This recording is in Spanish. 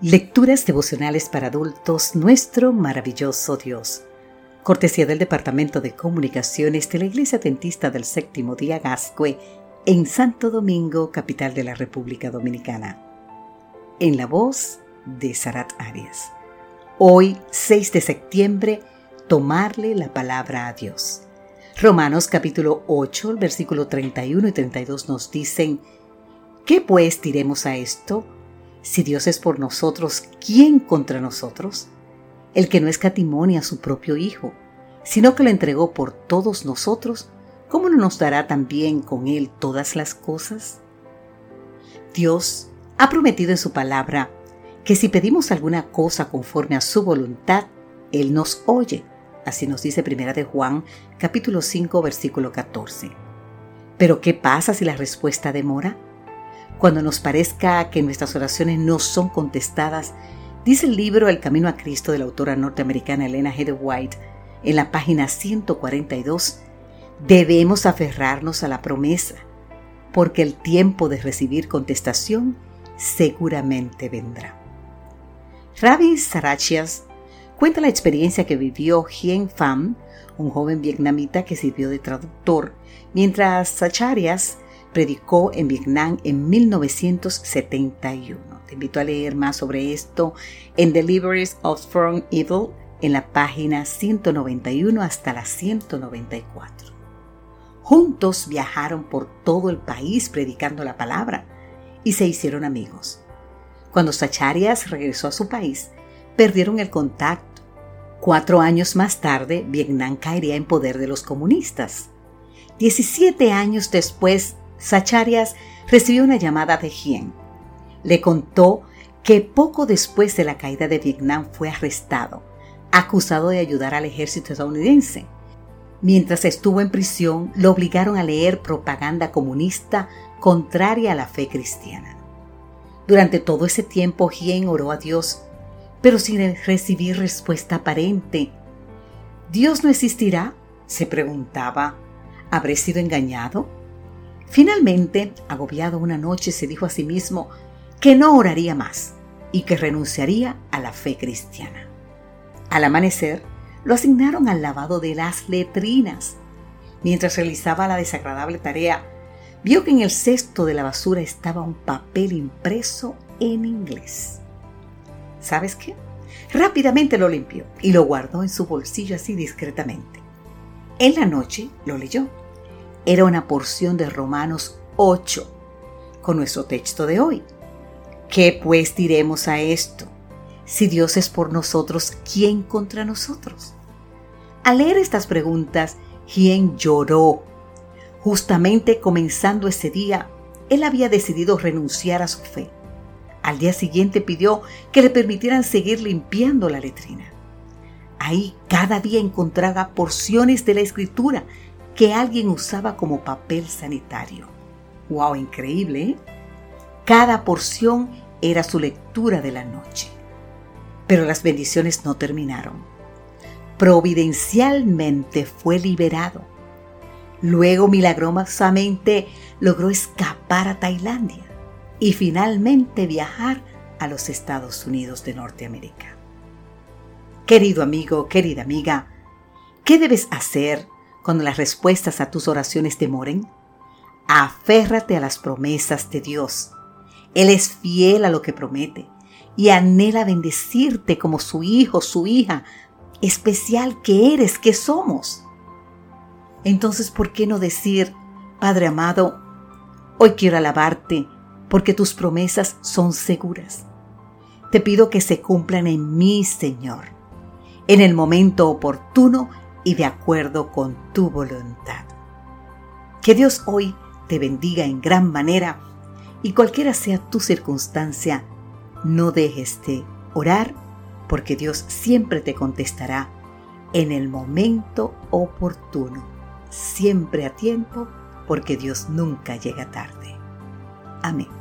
Lecturas devocionales para adultos, nuestro maravilloso Dios. Cortesía del Departamento de Comunicaciones de la Iglesia Tentista del Séptimo Día Gascue en Santo Domingo, capital de la República Dominicana. En la voz de Sarat Arias. Hoy, 6 de septiembre, tomarle la palabra a Dios. Romanos capítulo 8, versículo 31 y 32 nos dicen, ¿qué pues diremos a esto? Si Dios es por nosotros, ¿quién contra nosotros? El que no escatimonia a su propio Hijo, sino que lo entregó por todos nosotros, ¿cómo no nos dará también con Él todas las cosas? Dios ha prometido en su palabra que si pedimos alguna cosa conforme a su voluntad, Él nos oye. Así nos dice Primera de Juan, capítulo 5, versículo 14. Pero ¿qué pasa si la respuesta demora? Cuando nos parezca que nuestras oraciones no son contestadas, dice el libro El Camino a Cristo de la autora norteamericana Elena G. White en la página 142, debemos aferrarnos a la promesa, porque el tiempo de recibir contestación seguramente vendrá. Ravi Sarachias cuenta la experiencia que vivió Hien Pham, un joven vietnamita que sirvió de traductor, mientras Sacharias predicó en Vietnam en 1971. Te invito a leer más sobre esto en Deliveries of From Evil en la página 191 hasta la 194. Juntos viajaron por todo el país predicando la palabra y se hicieron amigos. Cuando Sacharias regresó a su país, perdieron el contacto. Cuatro años más tarde, Vietnam caería en poder de los comunistas. Diecisiete años después, Sacharias recibió una llamada de Hien. Le contó que poco después de la caída de Vietnam fue arrestado, acusado de ayudar al ejército estadounidense. Mientras estuvo en prisión, lo obligaron a leer propaganda comunista contraria a la fe cristiana. Durante todo ese tiempo, Hien oró a Dios, pero sin recibir respuesta aparente. ¿Dios no existirá? se preguntaba. ¿Habré sido engañado? Finalmente, agobiado una noche, se dijo a sí mismo que no oraría más y que renunciaría a la fe cristiana. Al amanecer, lo asignaron al lavado de las letrinas. Mientras realizaba la desagradable tarea, vio que en el cesto de la basura estaba un papel impreso en inglés. ¿Sabes qué? Rápidamente lo limpió y lo guardó en su bolsillo así discretamente. En la noche lo leyó era una porción de Romanos 8 con nuestro texto de hoy. ¿Qué pues diremos a esto? Si Dios es por nosotros, ¿quién contra nosotros? Al leer estas preguntas, Hien lloró. Justamente comenzando ese día, él había decidido renunciar a su fe. Al día siguiente pidió que le permitieran seguir limpiando la letrina. Ahí cada día encontraba porciones de la escritura que alguien usaba como papel sanitario. ¡Wow! Increíble, ¿eh? Cada porción era su lectura de la noche. Pero las bendiciones no terminaron. Providencialmente fue liberado. Luego milagrosamente logró escapar a Tailandia y finalmente viajar a los Estados Unidos de Norteamérica. Querido amigo, querida amiga, ¿qué debes hacer cuando las respuestas a tus oraciones demoren? Aférrate a las promesas de Dios. Él es fiel a lo que promete y anhela bendecirte como su hijo, su hija, especial que eres, que somos. Entonces, ¿por qué no decir, Padre amado, hoy quiero alabarte porque tus promesas son seguras? Te pido que se cumplan en mí, Señor. En el momento oportuno y de acuerdo con tu voluntad. Que Dios hoy te bendiga en gran manera y cualquiera sea tu circunstancia, no dejes de orar porque Dios siempre te contestará en el momento oportuno, siempre a tiempo porque Dios nunca llega tarde. Amén.